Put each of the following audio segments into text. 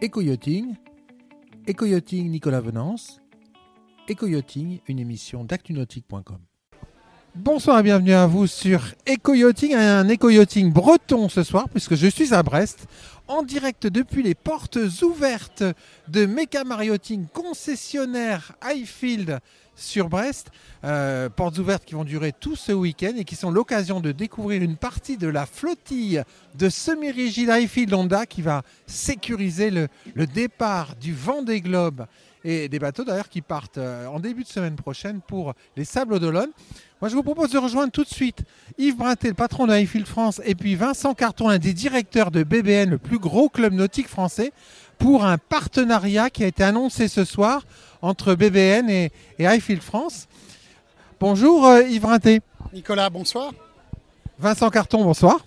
Éco-yachting, Nicolas Venance, Éco-yachting, une émission d'actunautique.com. Bonsoir et bienvenue à vous sur Éco-yachting, un Éco-yachting breton ce soir puisque je suis à Brest en direct depuis les portes ouvertes de Meca Marioting, concessionnaire Highfield sur Brest. Euh, portes ouvertes qui vont durer tout ce week-end et qui sont l'occasion de découvrir une partie de la flottille de semi-rigide Highfield Honda qui va sécuriser le, le départ du vent des globes et des bateaux d'ailleurs qui partent euh, en début de semaine prochaine pour les Sables d'Olonne. Moi, je vous propose de rejoindre tout de suite Yves Brinté, le patron de Highfield France, et puis Vincent Carton, un des directeurs de BBN, le plus gros club nautique français, pour un partenariat qui a été annoncé ce soir entre BBN et, et Highfield France. Bonjour euh, Yves Brinté. Nicolas, bonsoir. Vincent Carton, bonsoir.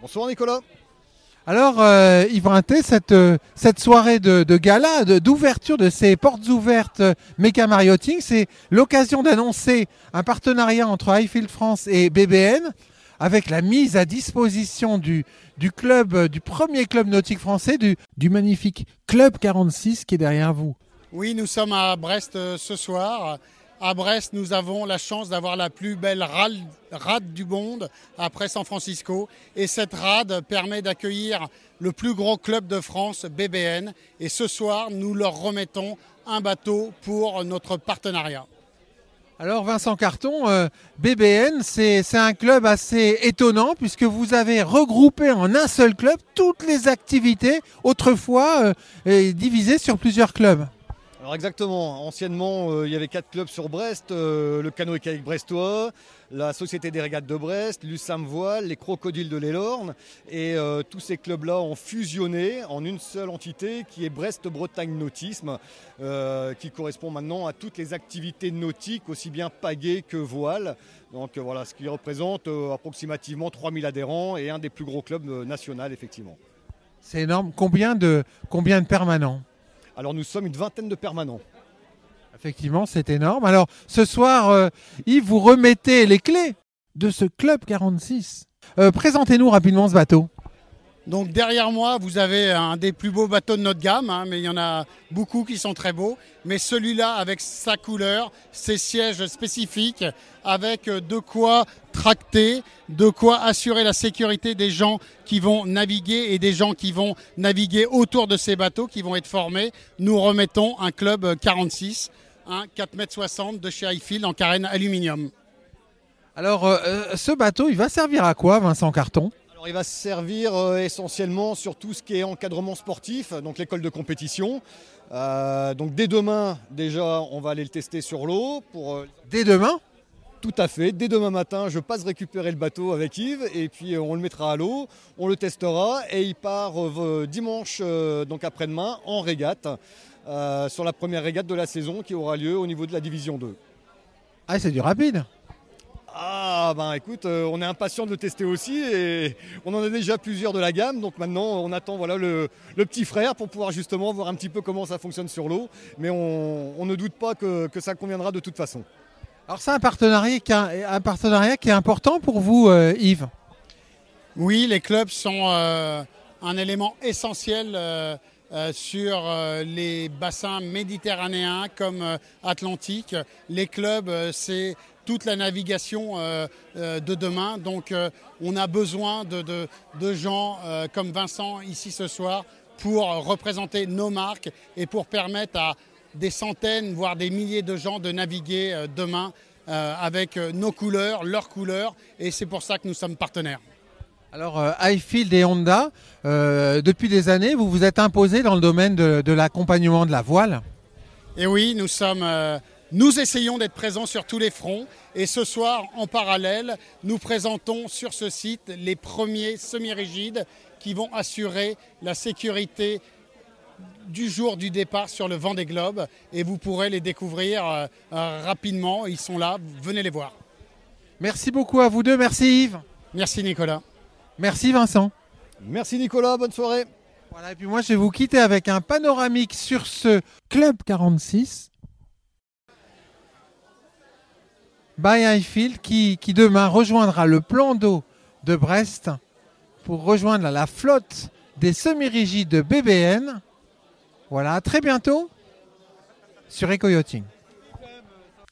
Bonsoir Nicolas. Alors, euh, Yves cette, euh, cette soirée de, gala, d'ouverture de, ces portes ouvertes euh, Meca Marioting, c'est l'occasion d'annoncer un partenariat entre Highfield France et BBN avec la mise à disposition du, club, euh, du premier club nautique français, du, magnifique Club 46 qui est derrière vous. Oui, nous sommes à Brest ce soir. À Brest, nous avons la chance d'avoir la plus belle rade du monde après San Francisco. Et cette rade permet d'accueillir le plus gros club de France, BBN. Et ce soir, nous leur remettons un bateau pour notre partenariat. Alors Vincent Carton, euh, BBN, c'est un club assez étonnant puisque vous avez regroupé en un seul club toutes les activités autrefois euh, divisées sur plusieurs clubs. Alors exactement, anciennement euh, il y avait quatre clubs sur Brest, euh, le canoë kayak brestois, la Société des régates de Brest, l'USAM Voile, les Crocodiles de l'Elorne et euh, tous ces clubs-là ont fusionné en une seule entité qui est Brest-Bretagne Nautisme qui correspond maintenant à toutes les activités nautiques aussi bien pagaie que voile. Donc voilà, ce qui représente approximativement 3000 adhérents et un des plus gros clubs nationaux effectivement. C'est énorme. Combien de permanents? Alors nous sommes une vingtaine de permanents. Effectivement, c'est énorme. Alors ce soir, euh, Yves, vous remettez les clés de ce club 46. Euh, Présentez-nous rapidement ce bateau. Donc derrière moi, vous avez un des plus beaux bateaux de notre gamme, hein, mais il y en a beaucoup qui sont très beaux. Mais celui-là, avec sa couleur, ses sièges spécifiques, avec euh, de quoi tracter, de quoi assurer la sécurité des gens qui vont naviguer et des gens qui vont naviguer autour de ces bateaux qui vont être formés, nous remettons un club euh, 46, un 4,60 m de chez Highfield en carène aluminium. Alors euh, euh, ce bateau, il va servir à quoi, Vincent Carton? Il va se servir euh, essentiellement sur tout ce qui est encadrement sportif, donc l'école de compétition. Euh, donc dès demain, déjà, on va aller le tester sur l'eau. Pour euh, Dès demain? Tout à fait. Dès demain matin, je passe récupérer le bateau avec Yves et puis on le mettra à l'eau, on le testera et il part dimanche, donc après-demain, en régate euh, sur la première régate de la saison qui aura lieu au niveau de la division 2. Ah, c'est du rapide. Ah ben écoute, euh, on est impatient de le tester aussi et on en a déjà plusieurs de la gamme, donc maintenant on attend voilà le, le petit frère pour pouvoir justement voir un petit peu comment ça fonctionne sur l'eau, mais on, on ne doute pas que, que ça conviendra de toute façon. Alors c'est un partenariat, qui est- un partenariat qui est important pour vous, euh, Yves? Oui, les clubs sont euh, un élément essentiel euh, sur euh, les bassins méditerranéens comme euh, Atlantique. Les clubs, c'est toute la navigation de demain. Donc on a besoin de, de- gens comme Vincent ici ce soir pour représenter nos marques et pour permettre à des centaines, voire des milliers de gens de naviguer demain avec nos couleurs, leurs couleurs. Et c'est pour ça que nous sommes partenaires. Alors euh, Highfield et Honda, euh, depuis des années, vous vous êtes imposé dans le domaine de, de l'accompagnement de la voile. Et oui, nous sommes, euh, nous essayons d'être présents sur tous les fronts. Et ce soir, en parallèle, nous présentons sur ce site les premiers semi-rigides qui vont assurer la sécurité du jour du départ sur le vent des globes. Et vous pourrez les découvrir euh, rapidement. Ils sont là. Venez les voir. Merci beaucoup à vous deux, merci Yves. Merci Nicolas. Merci Vincent. Merci Nicolas, bonne soirée. Voilà, et puis moi je vais vous quitter avec un panoramique sur ce Club 46 by Highfield qui, qui demain rejoindra le plan d'eau de Brest pour rejoindre la flotte des semi-rigides de BBN Voilà, à très bientôt sur EcoYachting.